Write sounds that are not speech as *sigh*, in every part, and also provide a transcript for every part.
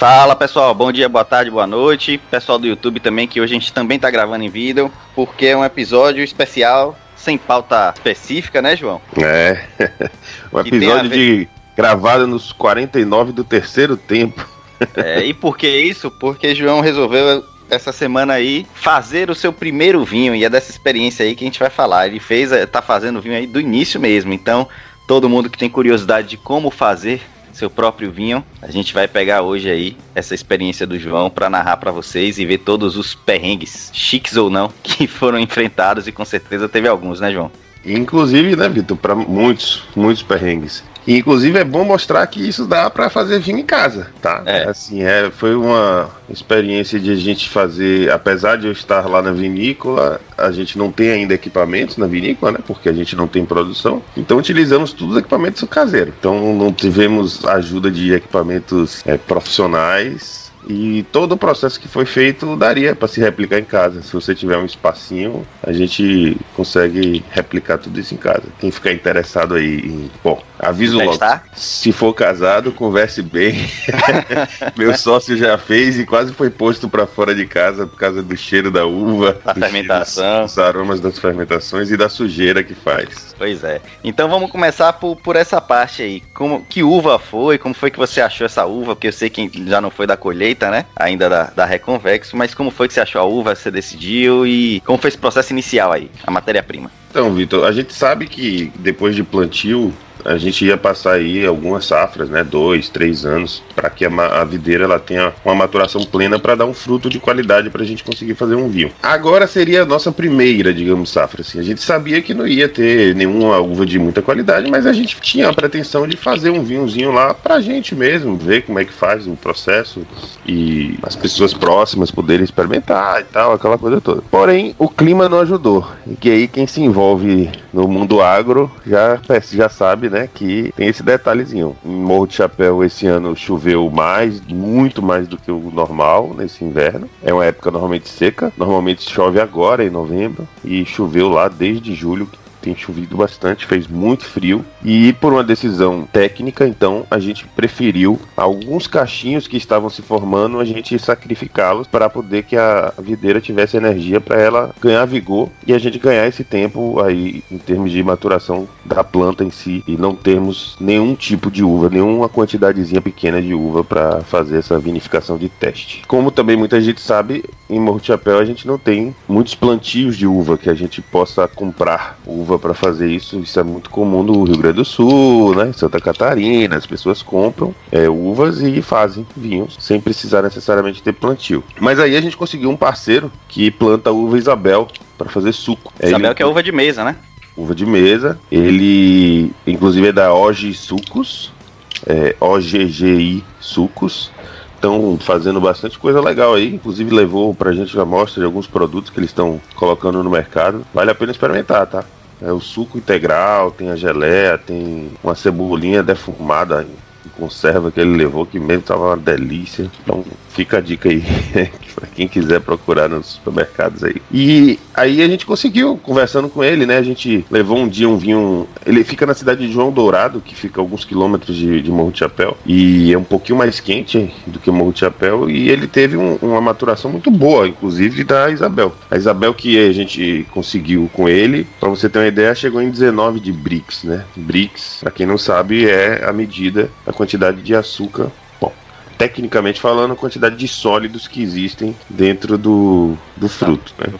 Fala pessoal, bom dia, boa tarde, boa noite. Pessoal do YouTube também, que hoje a gente também tá gravando em vídeo, porque é um episódio especial, sem pauta específica, né, João? É, *laughs* um episódio de gravado nos 49 do terceiro tempo. É, e por que isso? Porque João resolveu essa semana aí fazer o seu primeiro vinho e é dessa experiência aí que a gente vai falar. Ele fez, eh, tá fazendo vinho aí do início mesmo. Então, todo mundo que tem curiosidade de como fazer seu próprio vinho. A gente vai pegar hoje aí essa experiência do João para narrar para vocês e ver todos os perrengues, chiques ou não, *laughs* que foram enfrentados e com certeza teve alguns, né, João? Inclusive, né, Vitor, para muitos, muitos perrengues. E, inclusive é bom mostrar que isso dá para fazer vinho em casa, tá? É. Assim, é, foi uma experiência de a gente fazer, apesar de eu estar lá na vinícola, a gente não tem ainda equipamentos na vinícola, né? Porque a gente não tem produção. Então utilizamos todos os equipamentos caseiros. Então não tivemos ajuda de equipamentos é, profissionais e todo o processo que foi feito daria para se replicar em casa. Se você tiver um espacinho, a gente consegue replicar tudo isso em casa. Quem ficar interessado aí em. Bom, aviso logo. Se for casado, converse bem. *laughs* Meu sócio já fez e quase foi posto para fora de casa por causa do cheiro da uva, da fermentação, dos aromas das fermentações e da sujeira que faz. Pois é. Então vamos começar por, por essa parte aí. Como que uva foi? Como foi que você achou essa uva? Porque eu sei que já não foi da colheita né? Ainda da, da Reconvexo, mas como foi que você achou a uva, você decidiu e como foi esse processo inicial aí, a matéria-prima? Então, Vitor, a gente sabe que depois de plantio, a gente ia passar aí algumas safras, né, dois, três anos, para que a, a, videira ela tenha uma maturação plena para dar um fruto de qualidade para a gente conseguir fazer um vinho. Agora seria a nossa primeira, digamos, safra. Assim. A gente sabia que não ia ter nenhuma uva de muita qualidade, mas a gente tinha a pretensão de fazer um vinhozinho lá para a gente mesmo, ver como é que faz o processo e as pessoas próximas poderem experimentar e tal, aquela coisa toda. Porém, o clima não ajudou. E aí quem se envolve no mundo agro já, já sabe né, que tem esse detalhezinho. Em Morro de Chapéu esse ano choveu mais, muito mais do que o normal nesse inverno. É uma época normalmente seca, normalmente chove agora em novembro e choveu lá desde julho, tem chovido bastante, fez muito frio e por uma decisão técnica, então a gente preferiu alguns cachinhos que estavam se formando, a gente sacrificá-los para poder que a videira tivesse energia para ela ganhar vigor e a gente ganhar esse tempo aí em termos de maturação da planta em si e não termos nenhum tipo de uva, nenhuma quantidadezinha pequena de uva para fazer essa vinificação de teste. Como também muita gente sabe, em Morro de Chapéu a gente não tem muitos plantios de uva que a gente possa comprar uva uva para fazer isso. Isso é muito comum no Rio Grande do Sul, né? Em Santa Catarina, as pessoas compram é, uvas e fazem vinhos sem precisar necessariamente ter plantio. Mas aí a gente conseguiu um parceiro que planta uva Isabel para fazer suco. Isabel Ele... que é uva de mesa, né? Uva de mesa. Ele, inclusive, é da OG Sucos, é, OGGI Sucos estão fazendo bastante coisa legal aí. Inclusive levou pra gente a amostra de alguns produtos que eles estão colocando no mercado. Vale a pena experimentar, tá? É o suco integral, tem a geleia, tem uma cebolinha defumada em conserva que ele levou, que mesmo tava uma delícia. Então fica a dica aí *laughs* para quem quiser procurar nos supermercados aí. E aí a gente conseguiu, conversando com ele, né? A gente levou um dia um vinho. Ele fica na cidade de João Dourado, que fica a alguns quilômetros de, de Morro de Chapéu. E é um pouquinho mais quente do que Morro de Chapéu. E ele teve um, uma maturação muito boa, inclusive da Isabel. A Isabel que a gente conseguiu com ele, para você ter uma ideia, chegou em 19 de Brix, né? Brix, para quem não sabe, é a medida da quantidade de açúcar tecnicamente falando, a quantidade de sólidos que existem dentro do, do fruto. Né?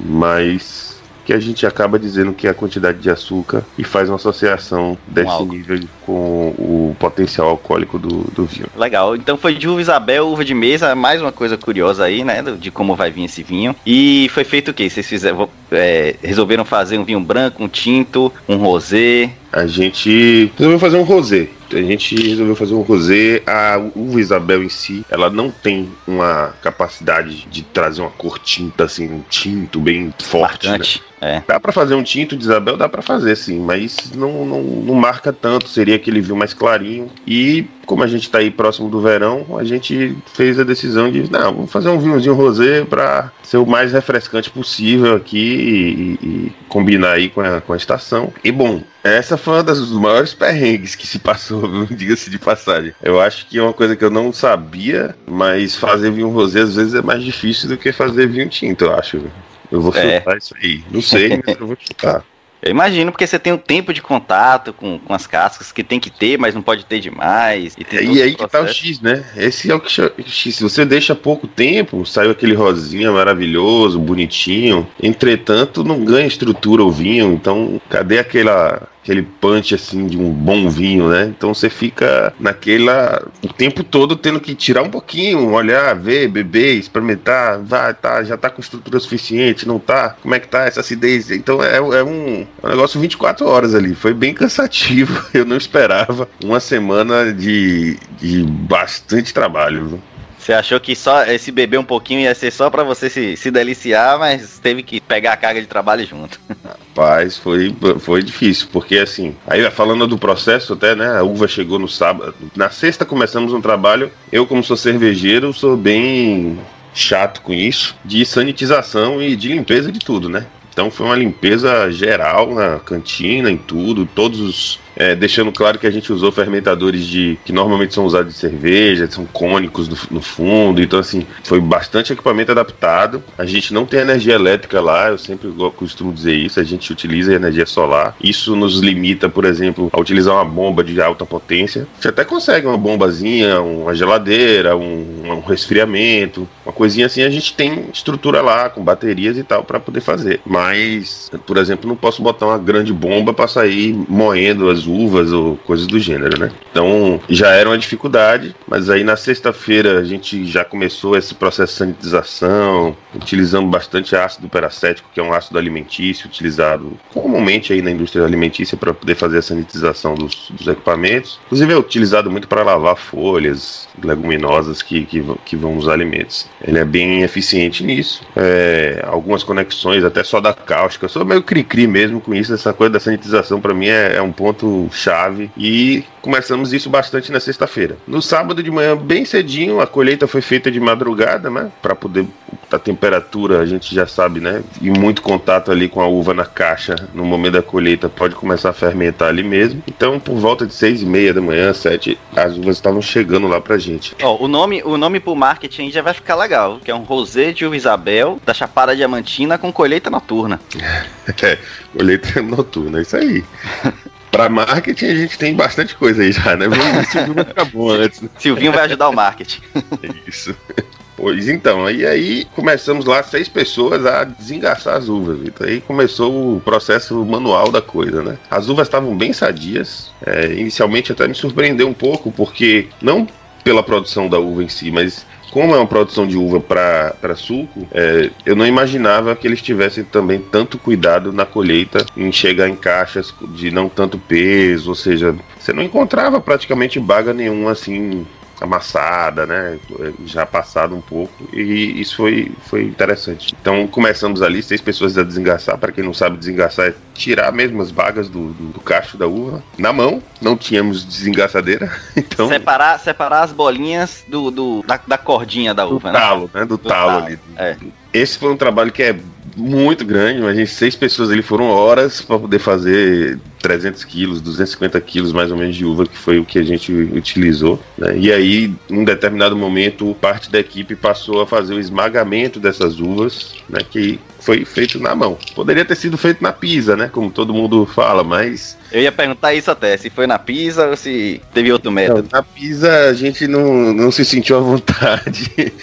Mas que a gente acaba dizendo que é a quantidade de açúcar e faz uma associação desse um nível com o potencial alcoólico do, do vinho. Legal. Então foi de uva Isabel, uva de mesa, mais uma coisa curiosa aí, né? De como vai vir esse vinho. E foi feito o quê? Vocês fizeram, é, resolveram fazer um vinho branco, um tinto, um rosé? A gente resolveu fazer um rosé a gente resolveu fazer um rosé. A uva Isabel em si, ela não tem uma capacidade de trazer uma cor tinta, assim, um tinto bem forte. Né? É. Dá para fazer um tinto de Isabel, dá para fazer sim, mas não, não, não marca tanto. Seria aquele vinho mais clarinho. E como a gente está aí próximo do verão, a gente fez a decisão de, não, vamos fazer um vinhozinho rosé para ser o mais refrescante possível aqui e, e combinar aí com a, com a estação. E bom, essa foi uma das maiores perrengues que se passou, *laughs* diga-se de passagem. Eu acho que é uma coisa que eu não sabia, mas fazer vinho rosé às vezes é mais difícil do que fazer vinho tinto, eu acho. Eu vou é. chutar isso aí. Não sei, mas eu vou chutar. *laughs* Eu imagino, porque você tem o tempo de contato com, com as cascas que tem que ter, mas não pode ter demais. E, e aí que tá o X, né? Esse é o que X. Se você deixa pouco tempo, saiu aquele rosinha maravilhoso, bonitinho. Entretanto, não ganha estrutura o vinho. Então, cadê aquela aquele punch assim de um bom vinho, né? Então você fica naquela o tempo todo tendo que tirar um pouquinho, olhar, ver, beber, experimentar, vai, tá, já tá com estrutura suficiente, não tá? Como é que tá essa acidez? Então é, é um, é um negócio 24 horas ali, foi bem cansativo. *laughs* Eu não esperava uma semana de, de bastante trabalho. Você achou que só esse beber um pouquinho ia ser só para você se, se deliciar, mas teve que pegar a carga de trabalho junto. *laughs* Rapaz, foi, foi difícil, porque assim, aí falando do processo até, né, a uva chegou no sábado, na sexta começamos um trabalho, eu como sou cervejeiro, sou bem chato com isso, de sanitização e de limpeza de tudo, né? Então foi uma limpeza geral na cantina, em tudo, todos os é, deixando claro que a gente usou fermentadores de que normalmente são usados de cerveja, são cônicos no, no, fundo, então assim, foi bastante equipamento adaptado. A gente não tem energia elétrica lá, eu sempre costumo dizer isso, a gente utiliza energia solar. Isso nos limita, por exemplo, a utilizar uma bomba de alta potência. Você até consegue uma bombazinha, uma geladeira, um, um resfriamento, uma coisinha assim, a gente tem estrutura lá com baterias e tal para poder fazer. Mas, por exemplo, não posso botar uma grande bomba para sair moendo as uvas ou coisas do gênero, né? Então já era uma dificuldade, mas aí na sexta-feira a gente já começou esse processo de sanitização, utilizando bastante ácido peracético, que é um ácido alimentício utilizado comumente aí na indústria alimentícia para poder fazer a sanitização dos, dos, equipamentos. Inclusive é utilizado muito para lavar folhas leguminosas que, que, que, vão nos alimentos. Ele é bem eficiente nisso. É, algumas conexões até só da cáustica. Eu sou meio cri-cri mesmo com isso. Essa coisa da sanitização para mim é, é um ponto chave e começamos isso bastante na sexta-feira. No sábado de manhã, bem cedinho, a colheita foi feita de madrugada, né? Para poder a temperatura, a gente já sabe, né? E muito contato ali com a uva na caixa no momento da colheita pode começar a fermentar ali mesmo. Então, por volta de seis e meia da manhã, sete, as uvas estavam chegando lá pra gente. Ó, o nome, o nome pro marketing já vai ficar legal, que é um rosé de uva Isabel da Chapada Diamantina com colheita noturna. *laughs* é, colheita noturna, é isso aí. *laughs* Para marketing a gente tem bastante coisa aí já, né? Vamos ver se acabou antes. Né? Silvinho vai ajudar o marketing. Isso. Pois então, e aí começamos lá seis pessoas a desengaçar as uvas, Vitor. Aí começou o processo manual da coisa, né? As uvas estavam bem sadias. É, inicialmente até me surpreendeu um pouco, porque não pela produção da uva em si, mas como é uma produção de uva para suco, é, eu não imaginava que eles tivessem também tanto cuidado na colheita em chegar em caixas de não tanto peso, ou seja, você não encontrava praticamente baga nenhuma assim amassada, né? Já passado um pouco. E isso foi, foi interessante. Então começamos ali, seis pessoas a desengaçar. Para quem não sabe, desengaçar é tirar mesmo as bagas do, do, do, cacho da uva na mão. Não tínhamos desengaçadeira. *laughs* Então. Separar, separar as bolinhas do, do da, da cordinha da uva, do né? Talo, né? Do, do talo, talo ali. É. Esse foi um trabalho que é muito grande, mas a gente, seis pessoas ali foram horas para poder fazer 300 quilos, 250 quilos mais ou menos de uva, que foi o que a gente utilizou. Né? E aí, em um determinado momento, parte da equipe passou a fazer o esmagamento dessas uvas, né? que foi feito na mão. Poderia ter sido feito na pisa, né? Como todo mundo fala, mas. Eu ia perguntar isso até, se foi na pisa ou se teve outro método. Não, na pisa a gente não, não se sentiu à vontade. *laughs*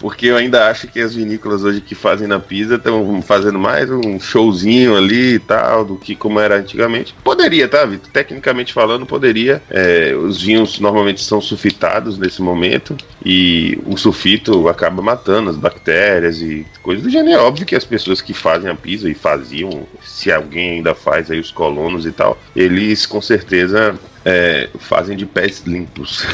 porque eu ainda acho que as vinícolas hoje que fazem na pizza estão fazendo mais um showzinho ali e tal, do que como era antigamente. Poderia, tá, Vitor? Tecnicamente falando, poderia. É, os vinhos normalmente são sulfitados nesse momento e o sulfito acaba matando as bactérias e coisas do gênero. É óbvio que as pessoas que fazem a pizza e faziam, se alguém ainda faz aí os colonos e tal, eles com certeza é, fazem de pés limpos.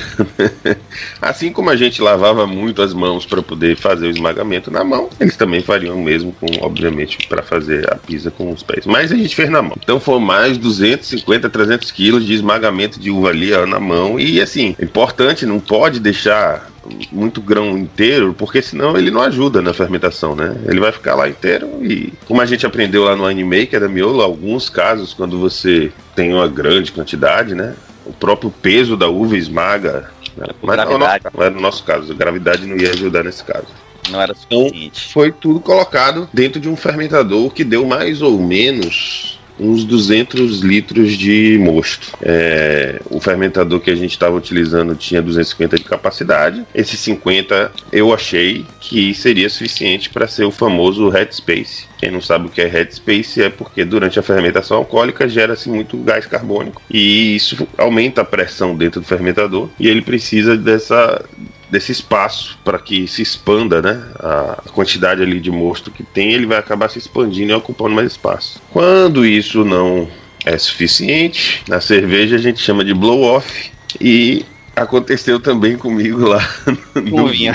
*laughs* assim como a gente lavava muito as mãos para poder fazer o esmagamento na mão, eles também fariam o mesmo com, obviamente, para fazer a pizza com os pés. Mas a gente fez na mão. Então foi mais 250, 300 quilos de esmagamento de uva ali ó, na mão. E assim, importante, não pode deixar muito grão inteiro, porque senão ele não ajuda na fermentação, né? Ele vai ficar lá inteiro e, como a gente aprendeu lá no Animaker da Miolo, alguns casos, quando você tem uma grande quantidade, né? O próprio peso da uva esmaga. Né? Mas não, não, era no nosso caso, a gravidade não ia ajudar nesse caso. Não era suficiente. Então, foi tudo colocado dentro de um fermentador que deu mais ou menos uns 200 litros de mosto. É, o fermentador que a gente estava utilizando tinha 250 de capacidade. Esse 50 eu achei que seria suficiente para ser o famoso headspace. Quem não sabe o que é headspace é porque durante a fermentação alcoólica gera-se muito gás carbônico e isso aumenta a pressão dentro do fermentador e ele precisa dessa desse espaço para que se expanda, né? A quantidade ali de mosto que tem, ele vai acabar se expandindo e ocupando mais espaço. Quando isso não é suficiente, na cerveja a gente chama de blow off e aconteceu também comigo lá *laughs* no vinho.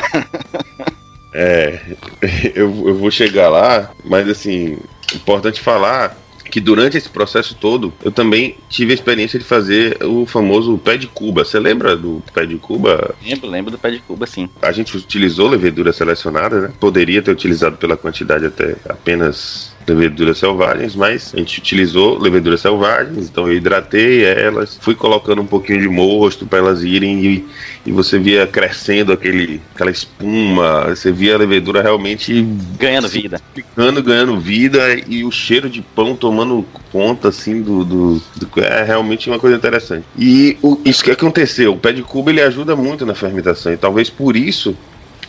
É, eu, eu vou chegar lá, mas assim, importante falar que durante esse processo todo eu também tive a experiência de fazer o famoso pé de Cuba. Você lembra do pé de Cuba? Lembro, lembro do pé de Cuba, sim. A gente utilizou levedura selecionada, né? Poderia ter utilizado pela quantidade até apenas leveduras selvagens, mas a gente utilizou leveduras selvagens, então eu hidratei elas, fui colocando um pouquinho de mosto para elas irem e, você via crescendo aquele, aquela espuma, você via a levedura realmente ganhando vida, ficando ganhando vida e o cheiro de pão tomando conta assim do, do, do é realmente uma coisa interessante. E o, isso que aconteceu, o pé de cuba ele ajuda muito na fermentação e talvez por isso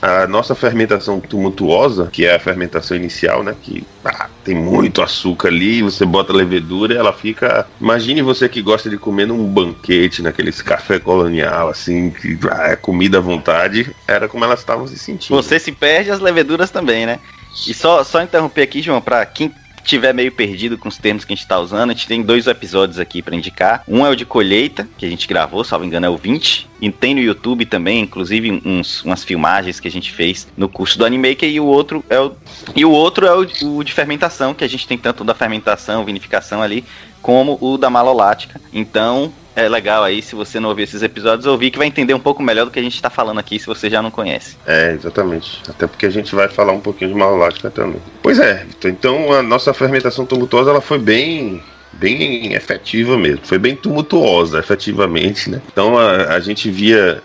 a nossa fermentação tumultuosa, que é a fermentação inicial, né? Que ah, tem muito açúcar ali, você bota levedura e ela fica. Imagine você que gosta de comer num banquete, naqueles café colonial, assim, que ah, é comida à vontade. Era como elas estavam se sentindo. Você se perde as leveduras também, né? E só, só interromper aqui, João, para quem tiver meio perdido com os termos que a gente está usando, a gente tem dois episódios aqui para indicar. Um é o de colheita, que a gente gravou, salvo engano, é o 20. E tem no YouTube também, inclusive uns, umas filmagens que a gente fez no curso do Animaker. E o outro é o, e o, outro é o, o de fermentação, que a gente tem tanto da fermentação, vinificação ali, como o da malolática. Então, é legal aí, se você não ouvir esses episódios, ouvir que vai entender um pouco melhor do que a gente está falando aqui, se você já não conhece. É, exatamente. Até porque a gente vai falar um pouquinho de malolática também. Pois é, então a nossa fermentação tumultuosa ela foi bem bem efetiva mesmo, foi bem tumultuosa, efetivamente, né? Então a, a gente via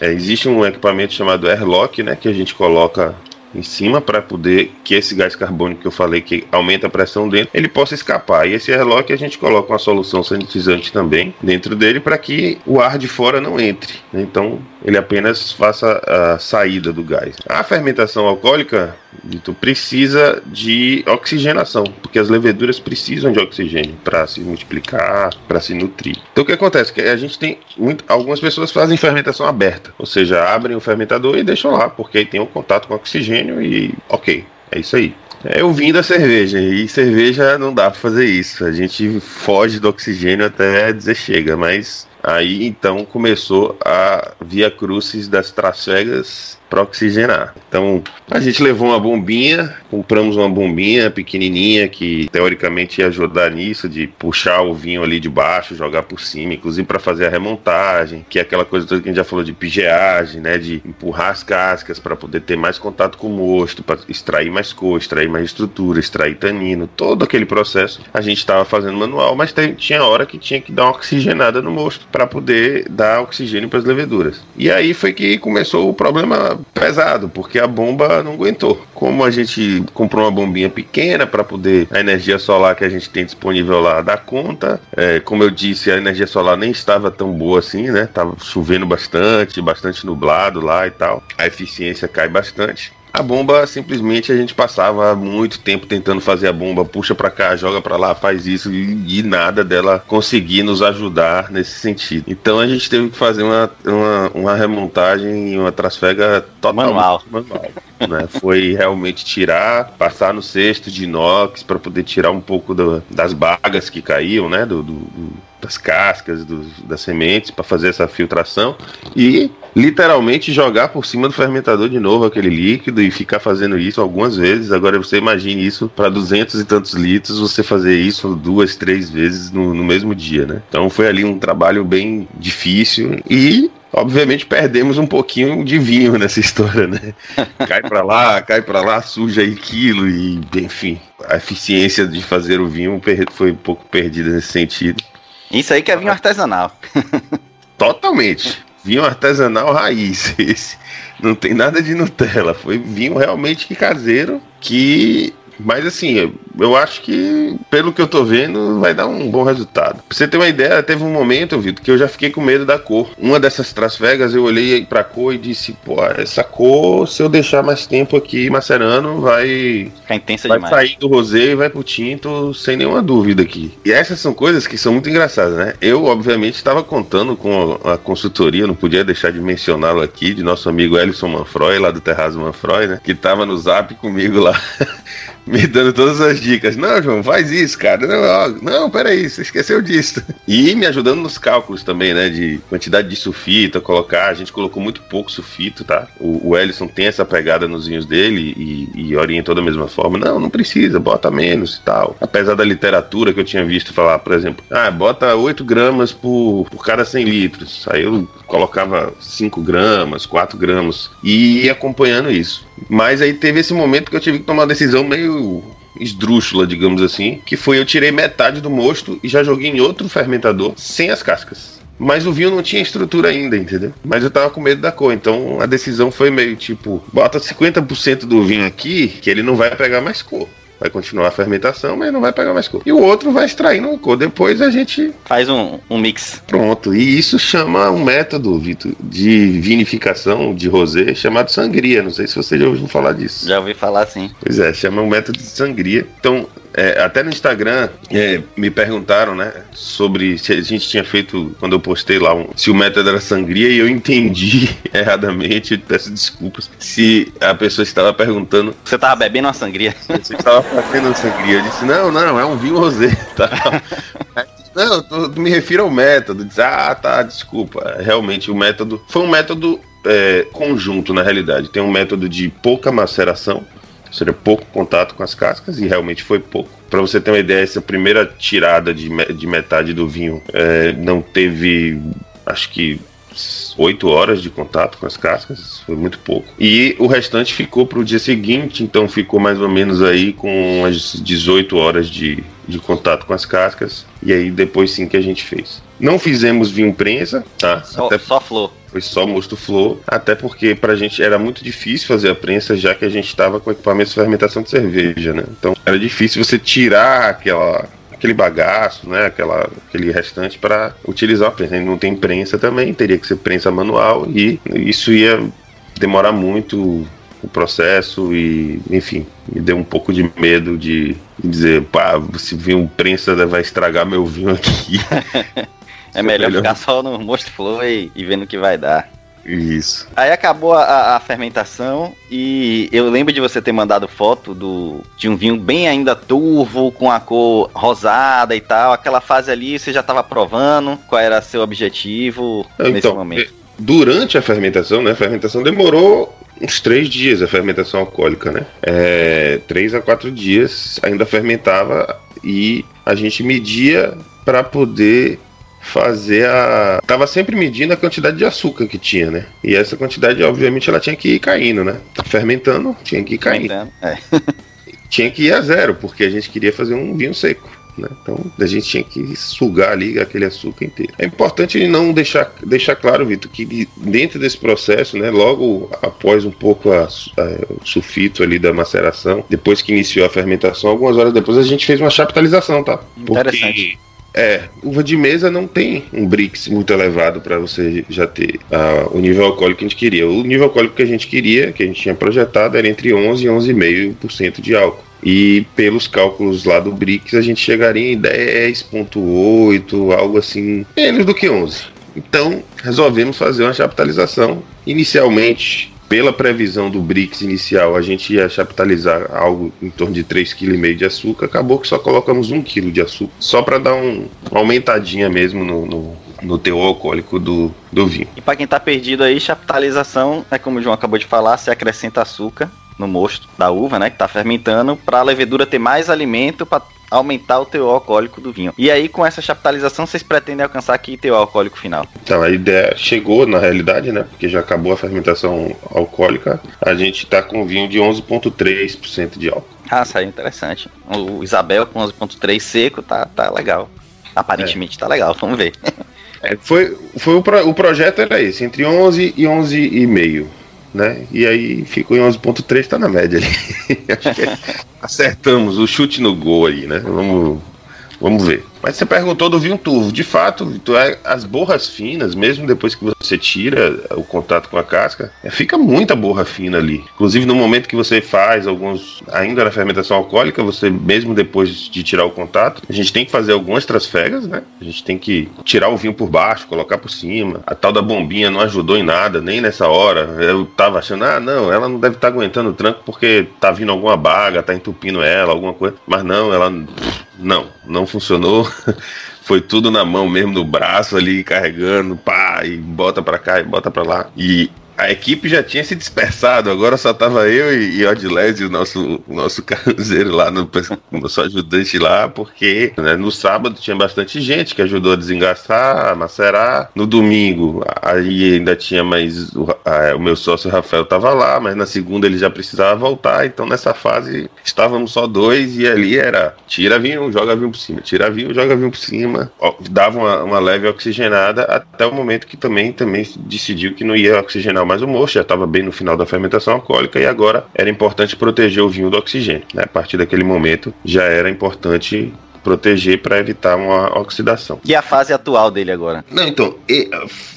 é, existe um equipamento chamado Airlock, né, que a gente coloca em cima para poder que esse gás carbônico que eu falei que aumenta a pressão dentro, ele possa escapar. E esse airlock a gente coloca uma solução sanitizante também dentro dele para que o ar de fora não entre. Então ele apenas faça a saída do gás. A fermentação alcoólica Dito, precisa de oxigenação, porque as leveduras precisam de oxigênio para se multiplicar, para se nutrir. Então o que acontece? Que a gente tem muito, algumas pessoas fazem fermentação aberta, ou seja, abrem o fermentador e deixam lá, porque aí tem um contato com oxigênio e ok, é isso aí. É o vinho da cerveja, e cerveja não dá para fazer isso. A gente foge do oxigênio até dizer chega, mas aí então começou a via crucis das trascegas para oxigenar. Então, a gente levou uma bombinha, compramos uma bombinha pequenininha que teoricamente ia ajudar nisso de puxar o vinho ali de baixo, jogar por cima, inclusive para fazer a remontagem, que é aquela coisa toda que a gente já falou de pigeagem, né, de empurrar as cascas para poder ter mais contato com o mosto, para extrair mais cor, extrair mais estrutura, extrair tanino, todo aquele processo a gente estava fazendo manual, mas tinha hora que tinha que dar uma oxigenada no mosto para poder dar oxigênio para as leveduras. E aí foi que começou o problema pesado, porque a bomba não aguentou. Como a gente comprou uma bombinha pequena para poder a energia solar que a gente tem disponível lá dar conta, é, como eu disse, a energia solar nem estava tão boa assim, né? Tava chovendo bastante, bastante nublado lá e tal. A eficiência cai bastante. A bomba simplesmente a gente passava muito tempo tentando fazer a bomba, puxa para cá, joga para lá, faz isso e, e, nada dela conseguir nos ajudar nesse sentido. Então a gente teve que fazer uma, uma, uma remontagem, uma trasfega total manual. manual né? Foi realmente tirar, passar no cesto de inox para poder tirar um pouco do, das bagas que caíam, né? do, do, do das cascas, dos, das sementes, para fazer essa filtração e literalmente jogar por cima do fermentador de novo aquele líquido e ficar fazendo isso algumas vezes. Agora você imagine isso para duzentos e tantos litros, você fazer isso duas, três vezes no, no mesmo dia, né? Então foi ali um trabalho bem difícil e obviamente perdemos um pouquinho de vinho nessa história, né? *laughs* Cai para lá, cai para lá, suja aí quilo e enfim, a eficiência de fazer o vinho foi um pouco perdida nesse sentido. Isso aí que é vinho artesanal. *laughs* Totalmente. Vinho artesanal raiz. Esse não tem nada de Nutella. Foi vinho realmente caseiro que mas assim, eu acho que, pelo que eu tô vendo, vai dar um bom resultado. Pra você ter uma ideia, teve um momento, Vitor, que eu já fiquei com medo da cor. Uma dessas trasvegas, eu olhei pra cor e disse, pô, essa cor, se eu deixar mais tempo aqui macerando, vai. Ficar intensa vai demais. sair do rosé e vai pro tinto, sem nenhuma dúvida aqui. E essas são coisas que são muito engraçadas, né? Eu, obviamente, estava contando com a consultoria, não podia deixar de mencioná-lo aqui, de nosso amigo Ellison Manfroy, lá do Terrazo Manfroy, né? Que tava no zap comigo lá. *laughs* *laughs* me dando todas as dicas. Não, João, faz isso, cara. Não, não, peraí, você esqueceu disso. *laughs* E me ajudando nos cálculos também, né? De quantidade de sulfito, colocar. A gente colocou muito pouco sulfito, tá? O, o Ellison tem essa pegada nos vinhos dele e, e orientou da mesma forma. Não, não precisa, bota menos e tal. Apesar da literatura que eu tinha visto falar, por exemplo, ah, bota 8 gramas por, por cada 100 litros. Aí eu colocava 5 gramas, 4 gramas. E ia acompanhando isso. Mas aí teve esse momento que eu tive que tomar uma decisão meio esdrúxula, digamos assim, que foi eu tirei metade do mosto e já joguei em outro fermentador sem as cascas. Mas o vinho não tinha estrutura ainda, entendeu? Mas eu tava com medo da cor, então a decisão foi meio tipo, bota 50% do vinho aqui, que ele não vai pegar mais cor vai continuar a fermentação, mas não vai pegar mais cor. E o outro vai extraindo uma cor. Depois a gente faz um, um mix. Pronto. E isso chama um método, Vitor, de vinificação de rosé chamado sangria. Não sei se você já ouviu falar disso. Já ouvi falar sim. Pois é, chama um método de sangria. Então, é, até no Instagram é, me perguntaram, né, sobre se a gente tinha feito, quando eu postei lá, um, se o método era sangria e eu entendi *laughs* erradamente, peço desculpas, se a pessoa estava perguntando. Você estava bebendo uma sangria? Você estava fazendo uma sangria. Eu disse, não, não, é um vinho rosé. *laughs* Tá? não, eu me refiro ao método. Diz, ah, tá, desculpa. Realmente o método foi um método é, conjunto, na realidade. Tem um método de pouca maceração seria pouco contato com as cascas e realmente foi pouco. Para você ter uma ideia, essa primeira tirada de, de metade do vinho é, não teve, acho que 8 horas de contato com as cascas, foi muito pouco. E o restante ficou para o dia seguinte, então ficou mais ou menos aí com umas 18 horas de, de contato com as cascas. E aí depois sim que a gente fez. Não fizemos vinho prensa, tá? Só, Até... só flor. Foi só mosto flor, até porque pra gente era muito difícil fazer a prensa, já que a gente estava com equipamentos de fermentação de cerveja, né? Então era difícil você tirar aquela aquele bagaço, né, aquela, aquele restante para utilizar a prensa. Não tem prensa também, teria que ser prensa manual e isso ia demorar muito o processo e, enfim, me deu um pouco de medo de, de dizer, pá, se vir um prensa vai estragar meu vinho aqui. *laughs* É melhor, melhor, ficar só no mosto flor e, e vendo o que vai dar. Isso. Aí acabou a, a, fermentação e eu lembro de você ter mandado foto do, de um vinho bem ainda turvo, com a cor rosada e tal. Aquela fase ali você já estava provando. Qual era seu objetivo então, nesse momento? É, durante a fermentação, né? A fermentação demorou uns três dias, a fermentação alcoólica, né? É, três a quatro dias ainda fermentava e a gente media para poder fazer a. Tava sempre medindo a quantidade de açúcar que tinha, né? E essa quantidade, obviamente, ela tinha que ir caindo, né? Tá fermentando, tinha que ir caindo. É. *laughs* tinha que ir a zero, porque a gente queria fazer um vinho seco. Né? Então a gente tinha que sugar ali aquele açúcar inteiro. É importante não deixar, deixar claro, Vitor, que dentro desse processo, né, logo após um pouco a, a, o sulfito ali da maceração, depois que iniciou a fermentação, algumas horas depois a gente fez uma chaptalização, tá? Interessante. Porque é, uva de mesa não tem um Brix muito elevado para você já ter o nível alcoólico que a gente queria. O nível alcoólico que a gente queria, que a gente tinha projetado, era entre 11 e 11,5% de álcool. E pelos cálculos lá do Brix, a gente chegaria em 10,8, algo assim, menos do que 11. Então, resolvemos fazer uma capitalização. Inicialmente, pela previsão do BRICS inicial, a gente ia chaptalizar algo em torno de 3,5 kg de açúcar, acabou que só colocamos 1 kg de açúcar, só para dar um, uma aumentadinha mesmo no, no, no alcoólico do, do vinho. E para quem tá perdido aí, chaptalização é como o João acabou de falar, você acrescenta açúcar no mosto da uva, né, que tá fermentando, para a levedura ter mais alimento para aumentar o teor alcoólico do vinho. E aí, com essa chaptalização, vocês pretendem alcançar que teor alcoólico final? Então, a ideia chegou na realidade, né? Porque já acabou a fermentação alcoólica. A gente tá com vinho de 11,3% de álcool. Ah, saiu interessante. O Isabel com 11,3 seco tá, tá legal. Aparentemente é. tá legal, vamos ver. É, foi foi o, pro, o projeto era esse, entre 11 e 11,5 né? E aí ficou em 11.3, tá na média ali. *laughs* Acho que acertamos o chute no gol aí, né? Vamos, vamos ver. Mas você perguntou do vinho turvo. De fato, é, as borras finas, mesmo depois que você tira o contato com a casca, fica muita borra fina ali. Inclusive, no momento que você faz alguns, ainda na fermentação alcoólica, você mesmo depois de tirar o contato, a gente tem que fazer algumas trasfegas, né? A gente tem que tirar o vinho por baixo, colocar por cima. A tal da bombinha não ajudou em nada, nem nessa hora. Eu tava achando, ah, não, ela não deve estar tá aguentando o tranco porque tá vindo alguma baga, tá entupindo ela, alguma coisa. Mas não, ela não, não funcionou. *laughs* Foi tudo na mão mesmo, no braço ali, carregando, pá, e bota pra cá e bota pra lá. E a equipe já tinha se dispersado, agora só tava eu e, e Odilésio, o nosso, o nosso *laughs* carrozeiro lá, no, nosso ajudante lá, porque né, no sábado tinha bastante gente que ajudou a desengaçar, a macerar. No domingo, aí ainda tinha mais. O, a, o meu sócio Rafael tava lá, mas na segunda ele já precisava voltar, então nessa fase estávamos só dois e ali era tira vinho, joga vinho por cima, tira vinho, joga vinho por cima. Ó, dava uma, uma leve oxigenada até o momento que também, também decidiu que não ia oxigenar mais o moço, já estava bem no final da fermentação alcoólica e agora era importante proteger o vinho do oxigênio. Né? A partir daquele momento já era importante proteger para evitar uma oxidação. E a fase atual dele agora? Não, então, e,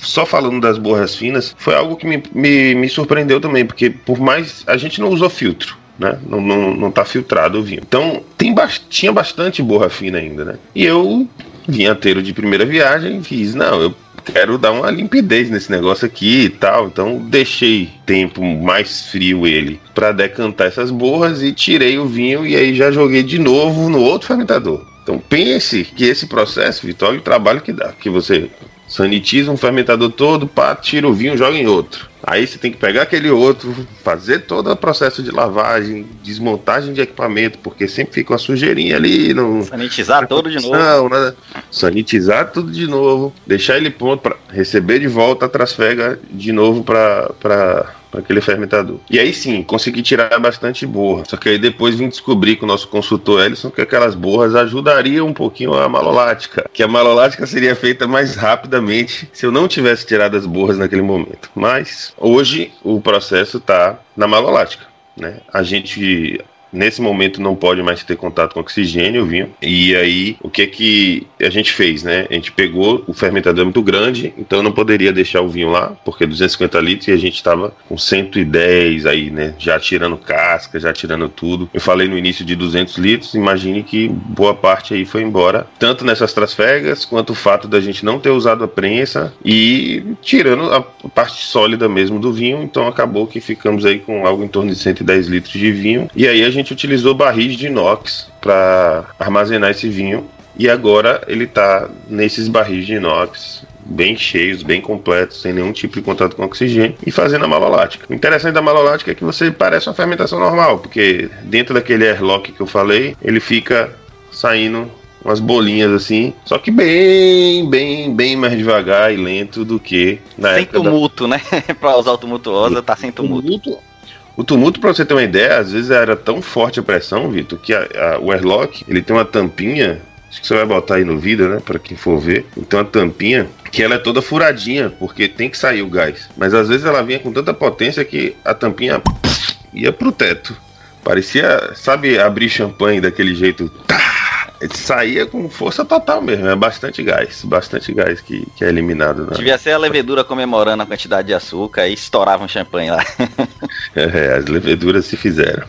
só falando das borras finas, foi algo que me, me, me surpreendeu também, porque por mais a gente não usou filtro. Né? Não, não, não tá filtrado o vinho. Então tem tinha bastante borra fina ainda, né? E eu vinhateiro de primeira viagem, fiz, não, eu quero dar uma limpidez nesse negócio aqui e tal. Então deixei tempo mais frio ele para decantar essas borras e tirei o vinho e aí já joguei de novo no outro fermentador. Então pense que esse processo, Vitória, o trabalho que dá, que você sanitiza um fermentador todo, pá, tira o vinho, joga em outro. Aí você tem que pegar aquele outro, fazer todo o processo de lavagem, desmontagem de equipamento, porque sempre fica uma sujeirinha ali. No, Sanitizar todo de novo. Né? Sanitizar tudo de novo, deixar ele pronto para receber de volta a trasfega de novo para aquele fermentador. E aí sim, consegui tirar bastante borra. Só que aí depois vim descobrir com o nosso consultor Ellison que aquelas borras ajudariam um pouquinho a malolática. Que a malolática seria feita mais rapidamente se eu não tivesse tirado as borras naquele momento. Mas hoje o processo está na malolática. Né? A gente Nesse momento não pode mais ter contato com oxigênio, vinho. E aí, o que é que a gente fez, né? A gente pegou o fermentador é muito grande, então eu não poderia deixar o vinho lá, porque 250 litros e a gente estava com 110 aí, né? Já tirando casca, já tirando tudo. Eu falei no início de 200 litros, imagine que boa parte aí foi embora, tanto nessas trasfegas, quanto o fato da gente não ter usado a prensa e tirando a parte sólida mesmo do vinho, então acabou que ficamos aí com algo em torno de 110 litros de vinho. E aí a gente gente utilizou barris de inox para armazenar esse vinho e agora ele está nesses barris de inox bem cheios, bem completos, sem nenhum tipo de contato com oxigênio e fazendo a malolática. O interessante da malolática é que você parece uma fermentação normal, porque dentro daquele airlock que eu falei, ele fica saindo umas bolinhas assim, só que bem, bem, bem mais devagar e lento do que na sem tumulto, da... né? *laughs* para usar o tumultuosa, tá sem tumulto. tumulto o tumulto, para você ter uma ideia, às vezes era tão forte a pressão, Vitor, que a, a, o airlock ele tem uma tampinha. Acho que você vai botar aí no vídeo, né? Para quem for ver. Então a tampinha que ela é toda furadinha, porque tem que sair o gás. Mas às vezes ela vinha com tanta potência que a tampinha ia pro teto. Parecia, sabe, abrir champanhe daquele jeito. Tá! Saía com força total mesmo. É bastante gás, bastante gás que, que é eliminado. Né? Devia ser a levedura comemorando a quantidade de açúcar e estourava um champanhe lá. *laughs* É, as leveduras se fizeram.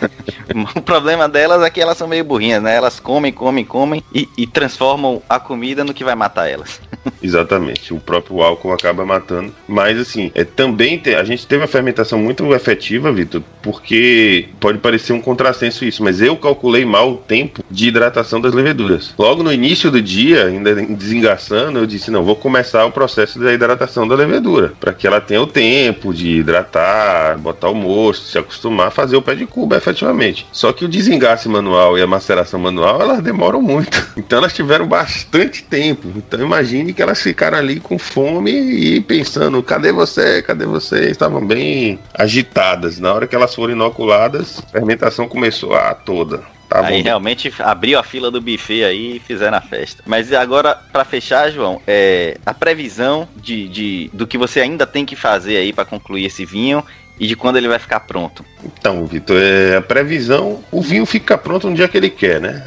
*laughs* o problema delas é que elas são meio burrinhas, né? Elas comem, comem, comem e, e transformam a comida no que vai matar elas. Exatamente. O próprio álcool acaba matando. Mas assim, é, também te, a gente teve uma fermentação muito efetiva, Vitor, porque pode parecer um contrassenso isso, mas eu calculei mal o tempo de hidratação das leveduras. Logo no início do dia, ainda desengaçando, eu disse: não, vou começar o processo da hidratação da levedura, para que ela tenha o tempo de hidratar, botar o mosto, se acostumar a fazer o pé de cuba efetivamente. Só que o desengasse manual e a maceração manual, elas demoram muito. *laughs* Então elas tiveram bastante tempo. Então imagine que elas ficaram ali com fome e pensando: cadê você? Cadê você? Estavam bem agitadas. Na hora que elas foram inoculadas, a fermentação começou a toda. Tá aí realmente abriu a fila do buffet aí e fizeram a festa. Mas agora, para fechar, João, é, a previsão de, de, do que você ainda tem que fazer aí para concluir esse vinho e de quando ele vai ficar pronto? Então, Vitor, é, a previsão, o vinho fica pronto no dia que ele quer, né?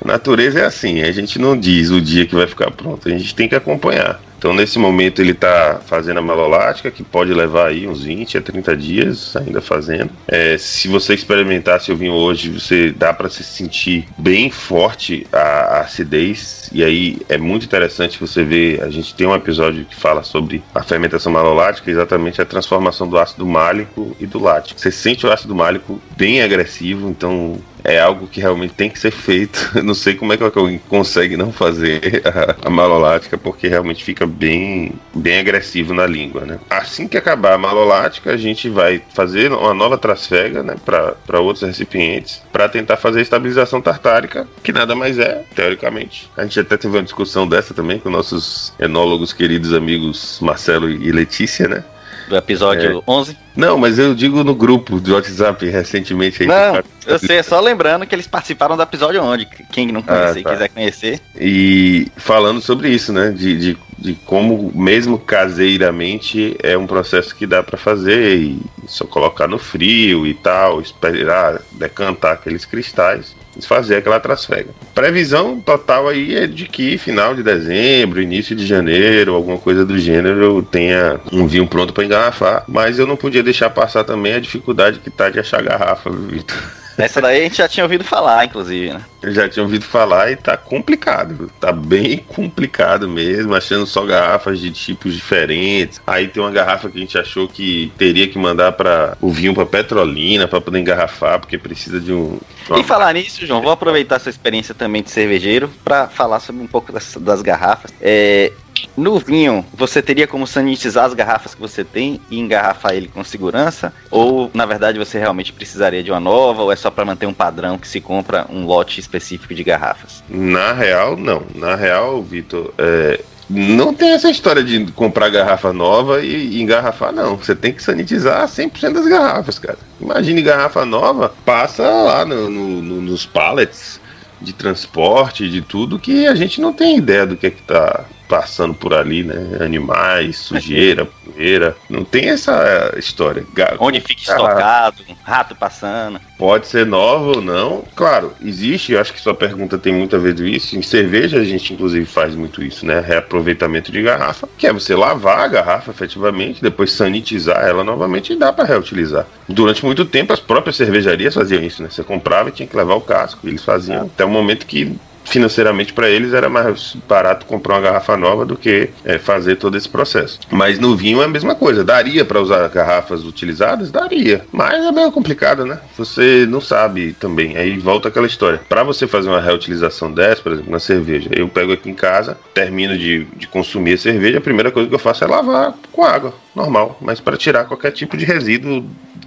a *laughs* natureza é assim, a gente não diz o dia que vai ficar pronto, a gente tem que acompanhar. Então, nesse momento, ele está fazendo a malolática, que pode levar aí uns 20 a 30 dias ainda fazendo. É, se você experimentar seu vinho hoje, você dá para se sentir bem forte a, a, acidez. E aí é muito interessante você ver. A gente tem um episódio que fala sobre a fermentação malolática, exatamente a transformação do ácido málico e do lático. Você sente o ácido málico bem agressivo, então é algo que realmente tem que ser feito. *laughs* Eu não sei como é que alguém consegue não fazer a, a malolática, porque realmente fica bem, bem agressivo na língua, né? Assim que acabar a malolática, a gente vai fazer uma nova trasfega, né, para outros recipientes, para tentar fazer a estabilização tartárica, que nada mais é, teoricamente. A gente até teve uma discussão dessa também com nossos enólogos queridos amigos Marcelo e Letícia, né? do episódio é. 11. Não, mas eu digo no grupo do WhatsApp recentemente. Aí não, eu sei, é só lembrando que eles participaram do episódio 11, quem não conhece ah, tá. quiser conhecer. E falando sobre isso, né, de, de, de, como mesmo caseiramente é um processo que dá para fazer e só colocar no frio e tal, esperar decantar aqueles cristais fazer aquela trasfega. Previsão total aí é de que final de dezembro, início de janeiro, alguma coisa do gênero, tenha um vinho pronto para engarrafar. Mas eu não podia deixar passar também a dificuldade que tá de achar garrafa, Vitor. Essa daí a gente já tinha ouvido falar, inclusive, né? Eu já tinha ouvido falar e tá complicado. Tá bem *laughs* complicado mesmo, achando só garrafas de tipos diferentes. Aí tem uma garrafa que a gente achou que teria que mandar para o vinho para Petrolina para poder engarrafar, porque precisa de um. Uma... E falar nisso, João, vou aproveitar sua experiência também de cervejeiro para falar sobre um pouco das, das garrafas. É, no vinho, você teria como sanitizar as garrafas que você tem e engarrafar ele com segurança? Ou, na verdade, você realmente precisaria de uma nova? Ou é só para manter um padrão que se compra um lote específico de garrafas? Na real, não. Na real, Vitor, é, não tem essa história de comprar garrafa nova e engarrafar, não. Você tem que sanitizar 100% das garrafas, cara. Imagine garrafa nova, passa lá no, no, no, nos pallets de transporte, de tudo, que a gente não tem ideia do que é que tá passando por ali, né? Animais, sujeira, *laughs* poeira. Não tem essa história. Onde fica estocado, um rato passando. Pode ser nova ou não. Claro, existe, eu acho que sua pergunta tem muito a ver com isso. Em cerveja a gente inclusive faz muito isso, né? Reaproveitamento de garrafa, que é você lavar a garrafa efetivamente, depois sanitizar ela novamente e dá para reutilizar. Durante muito tempo as próprias cervejarias faziam isso, né? Você comprava e tinha que levar o casco. Eles faziam ah. até o momento que financeiramente para eles era mais barato comprar uma garrafa nova do que é, fazer todo esse processo. Mas no vinho é a mesma coisa. Daria para usar garrafas utilizadas? Daria. Mas é meio complicado, né? Você não sabe também. Aí volta aquela história. Para você fazer uma reutilização dessa, por exemplo, na cerveja, eu pego aqui em casa, termino de, de consumir a cerveja, a primeira coisa que eu faço é lavar com água, normal. Mas para tirar qualquer tipo de resíduo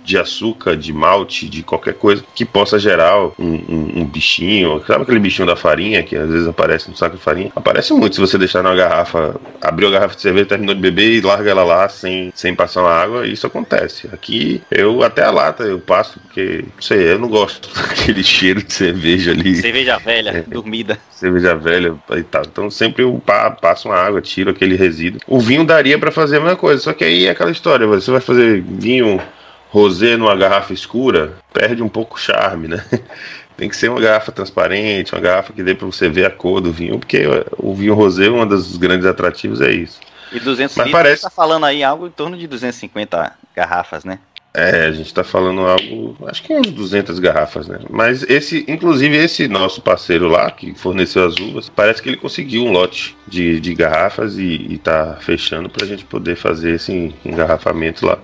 de açúcar, de malte, de qualquer coisa que possa gerar um, um, um, bichinho. Sabe aquele bichinho da farinha que às vezes aparece no saco de farinha? Aparece muito se você deixar numa garrafa, abrir a garrafa de cerveja, terminou de beber e larga ela lá sem, sem passar uma água. Isso acontece. Aqui eu até a lata eu passo, porque não sei, eu não gosto *laughs* daquele cheiro de cerveja ali. Cerveja velha, é, dormida. Cerveja velha e tal. Então sempre eu passo uma água, tiro aquele resíduo. O vinho daria para fazer a mesma coisa, só que aí é aquela história, você vai fazer vinho rosé numa garrafa escura, perde um pouco o charme, né? *laughs* Tem que ser uma garrafa transparente, uma garrafa que dê para você ver a cor do vinho, porque o vinho rosé, um dos grandes atrativos é isso. E 200 Mas litros, parece... tá falando aí algo em torno de 250 garrafas, né? É, a gente tá falando algo, acho que uns 200 garrafas, né? Mas esse, inclusive esse nosso parceiro lá, que forneceu as uvas, parece que ele conseguiu um lote de, de garrafas e, e tá fechando pra gente poder fazer esse engarrafamento lá.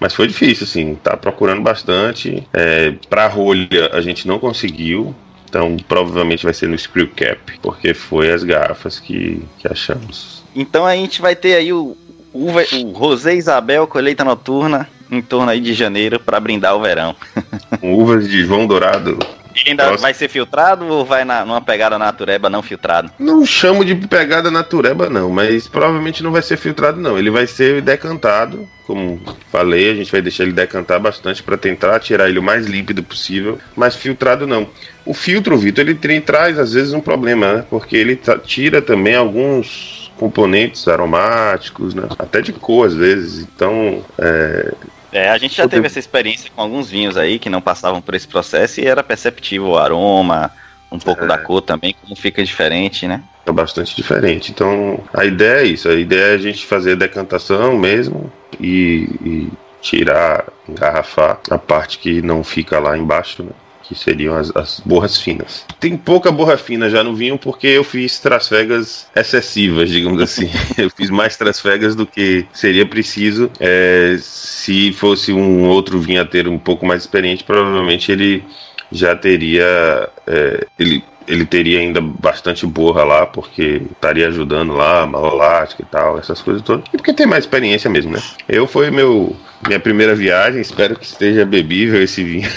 Mas foi difícil, assim, tá procurando bastante. É, pra rolha a gente não conseguiu, então provavelmente vai ser no screw cap, porque foi as garrafas que, que achamos. Então a gente vai ter aí o, o, o Rosé Isabel Colheita Noturna em torno aí de janeiro para brindar o verão. uvas de João Dourado. Ainda Nossa. vai ser filtrado ou vai na, numa pegada natureba não filtrado? Não chamo de pegada natureba não, mas provavelmente não vai ser filtrado não. Ele vai ser decantado, como falei, a gente vai deixar ele decantar bastante para tentar tirar ele o mais límpido possível, mas filtrado não. O filtro, Vitor, ele, ele traz às vezes um problema, né? Porque ele tira também alguns componentes aromáticos, né? Até de cor às vezes. Então, é, é, a gente já teve essa experiência com alguns vinhos aí que não passavam por esse processo e era perceptível o aroma, um pouco é. da cor também, como fica diferente, né? É bastante diferente. Então, a ideia é isso. A ideia é a gente fazer decantação mesmo e, e tirar, engarrafar a parte que não fica lá embaixo, né? Que seriam as, as, borras finas. Tem pouca borra fina já no vinho porque eu fiz trasfegas excessivas, digamos assim. *laughs* eu fiz mais trasfegas do que seria preciso. É, se fosse um outro vinhateiro um pouco mais experiente, provavelmente ele já teria. É, ele ele teria ainda bastante borra lá, porque estaria ajudando lá, malolática e tal, essas coisas todas. E porque tem mais experiência mesmo, né? Eu foi meu minha primeira viagem, espero que esteja bebível esse vinho.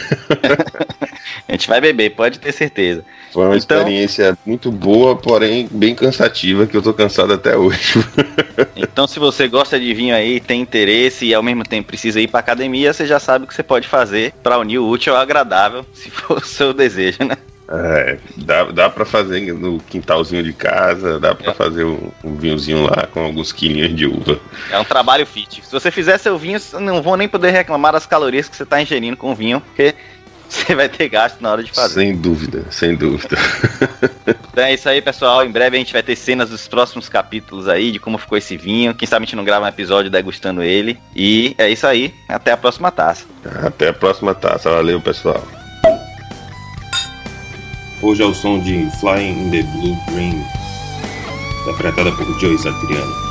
*laughs* a gente vai beber, pode ter certeza. Foi uma então, experiência muito boa, porém bem cansativa, que eu tô cansado até hoje. *laughs* então, se você gosta de vinho aí, tem interesse e ao mesmo tempo precisa ir pra academia, você já sabe o que você pode fazer para unir o útil ao agradável, se for o seu desejo, né? É, dá, dá pra fazer no quintalzinho de casa, dá pra é. fazer um, um, vinhozinho lá com alguns quilinhos de uva. É um trabalho fit. Se você fizer seu vinho, não vou nem poder reclamar das calorias que você tá ingerindo com o vinho, porque *laughs* você vai ter gasto na hora de fazer. Sem dúvida, sem dúvida. *laughs* então é isso aí, pessoal. Em breve a gente vai ter cenas dos próximos capítulos aí, de como ficou esse vinho. Quem sabe a gente não grava um episódio degustando ele. E é isso aí. Até a próxima taça. Até a próxima taça. Valeu, pessoal. Hoje é o som de Flying in the Blue Green, interpretada por Joey Satriani.